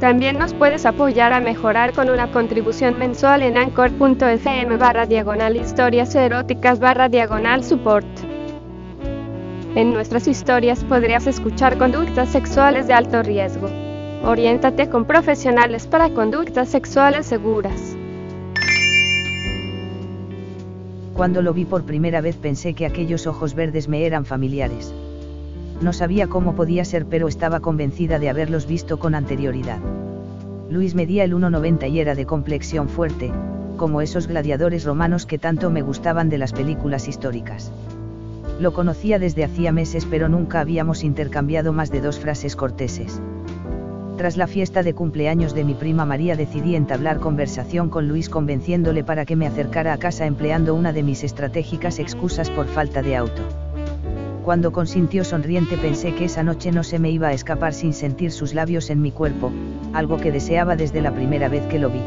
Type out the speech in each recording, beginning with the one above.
También nos puedes apoyar a mejorar con una contribución mensual en anchor.fm barra diagonal historias eróticas barra diagonal support. En nuestras historias podrías escuchar conductas sexuales de alto riesgo. Oriéntate con profesionales para conductas sexuales seguras. Cuando lo vi por primera vez pensé que aquellos ojos verdes me eran familiares. No sabía cómo podía ser pero estaba convencida de haberlos visto con anterioridad. Luis medía el 1,90 y era de complexión fuerte, como esos gladiadores romanos que tanto me gustaban de las películas históricas. Lo conocía desde hacía meses pero nunca habíamos intercambiado más de dos frases corteses. Tras la fiesta de cumpleaños de mi prima María decidí entablar conversación con Luis convenciéndole para que me acercara a casa empleando una de mis estratégicas excusas por falta de auto. Cuando consintió sonriente pensé que esa noche no se me iba a escapar sin sentir sus labios en mi cuerpo, algo que deseaba desde la primera vez que lo vi.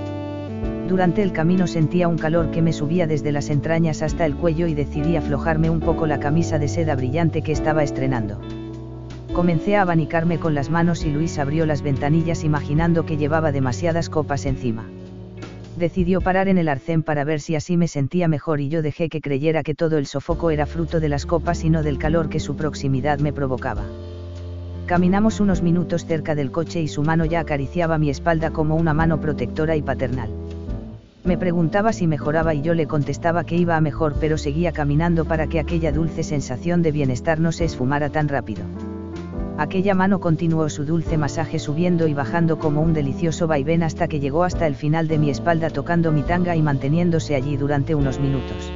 Durante el camino sentía un calor que me subía desde las entrañas hasta el cuello y decidí aflojarme un poco la camisa de seda brillante que estaba estrenando. Comencé a abanicarme con las manos y Luis abrió las ventanillas imaginando que llevaba demasiadas copas encima decidió parar en el arcén para ver si así me sentía mejor y yo dejé que creyera que todo el sofoco era fruto de las copas y no del calor que su proximidad me provocaba. Caminamos unos minutos cerca del coche y su mano ya acariciaba mi espalda como una mano protectora y paternal. Me preguntaba si mejoraba y yo le contestaba que iba a mejor pero seguía caminando para que aquella dulce sensación de bienestar no se esfumara tan rápido. Aquella mano continuó su dulce masaje subiendo y bajando como un delicioso vaivén hasta que llegó hasta el final de mi espalda tocando mi tanga y manteniéndose allí durante unos minutos.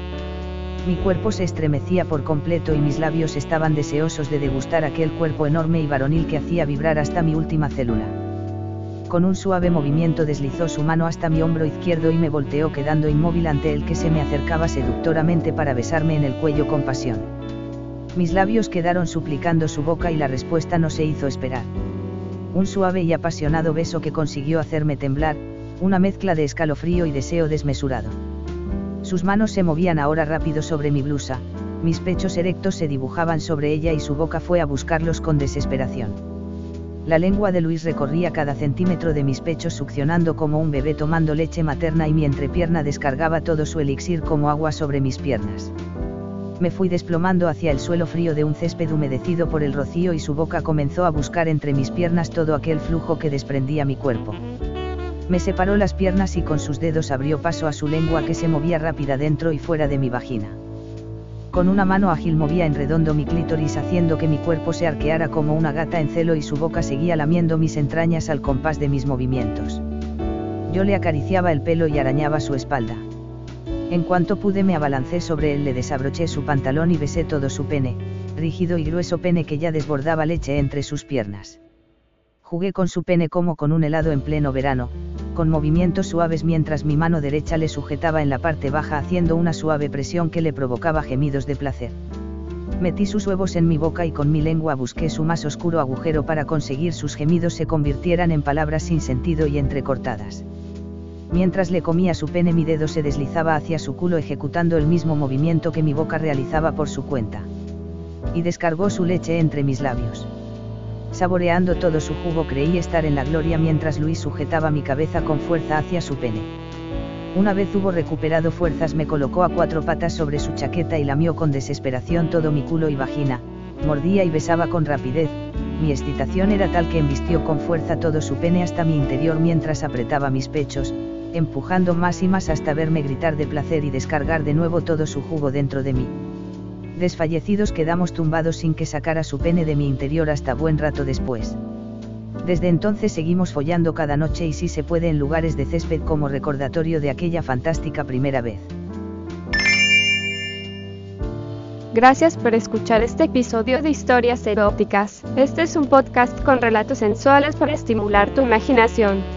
Mi cuerpo se estremecía por completo y mis labios estaban deseosos de degustar aquel cuerpo enorme y varonil que hacía vibrar hasta mi última célula. Con un suave movimiento deslizó su mano hasta mi hombro izquierdo y me volteó quedando inmóvil ante el que se me acercaba seductoramente para besarme en el cuello con pasión. Mis labios quedaron suplicando su boca y la respuesta no se hizo esperar. Un suave y apasionado beso que consiguió hacerme temblar, una mezcla de escalofrío y deseo desmesurado. Sus manos se movían ahora rápido sobre mi blusa, mis pechos erectos se dibujaban sobre ella y su boca fue a buscarlos con desesperación. La lengua de Luis recorría cada centímetro de mis pechos succionando como un bebé tomando leche materna y mi entrepierna descargaba todo su elixir como agua sobre mis piernas me fui desplomando hacia el suelo frío de un césped humedecido por el rocío y su boca comenzó a buscar entre mis piernas todo aquel flujo que desprendía mi cuerpo. Me separó las piernas y con sus dedos abrió paso a su lengua que se movía rápida dentro y fuera de mi vagina. Con una mano ágil movía en redondo mi clítoris haciendo que mi cuerpo se arqueara como una gata en celo y su boca seguía lamiendo mis entrañas al compás de mis movimientos. Yo le acariciaba el pelo y arañaba su espalda. En cuanto pude me abalancé sobre él, le desabroché su pantalón y besé todo su pene, rígido y grueso pene que ya desbordaba leche entre sus piernas. Jugué con su pene como con un helado en pleno verano, con movimientos suaves mientras mi mano derecha le sujetaba en la parte baja haciendo una suave presión que le provocaba gemidos de placer. Metí sus huevos en mi boca y con mi lengua busqué su más oscuro agujero para conseguir sus gemidos se convirtieran en palabras sin sentido y entrecortadas. Mientras le comía su pene mi dedo se deslizaba hacia su culo ejecutando el mismo movimiento que mi boca realizaba por su cuenta. Y descargó su leche entre mis labios. Saboreando todo su jugo creí estar en la gloria mientras Luis sujetaba mi cabeza con fuerza hacia su pene. Una vez hubo recuperado fuerzas me colocó a cuatro patas sobre su chaqueta y lamió con desesperación todo mi culo y vagina, mordía y besaba con rapidez, mi excitación era tal que embistió con fuerza todo su pene hasta mi interior mientras apretaba mis pechos, empujando más y más hasta verme gritar de placer y descargar de nuevo todo su jugo dentro de mí. Desfallecidos quedamos tumbados sin que sacara su pene de mi interior hasta buen rato después. Desde entonces seguimos follando cada noche y si se puede en lugares de césped como recordatorio de aquella fantástica primera vez. Gracias por escuchar este episodio de Historias Eróticas. Este es un podcast con relatos sensuales para estimular tu imaginación.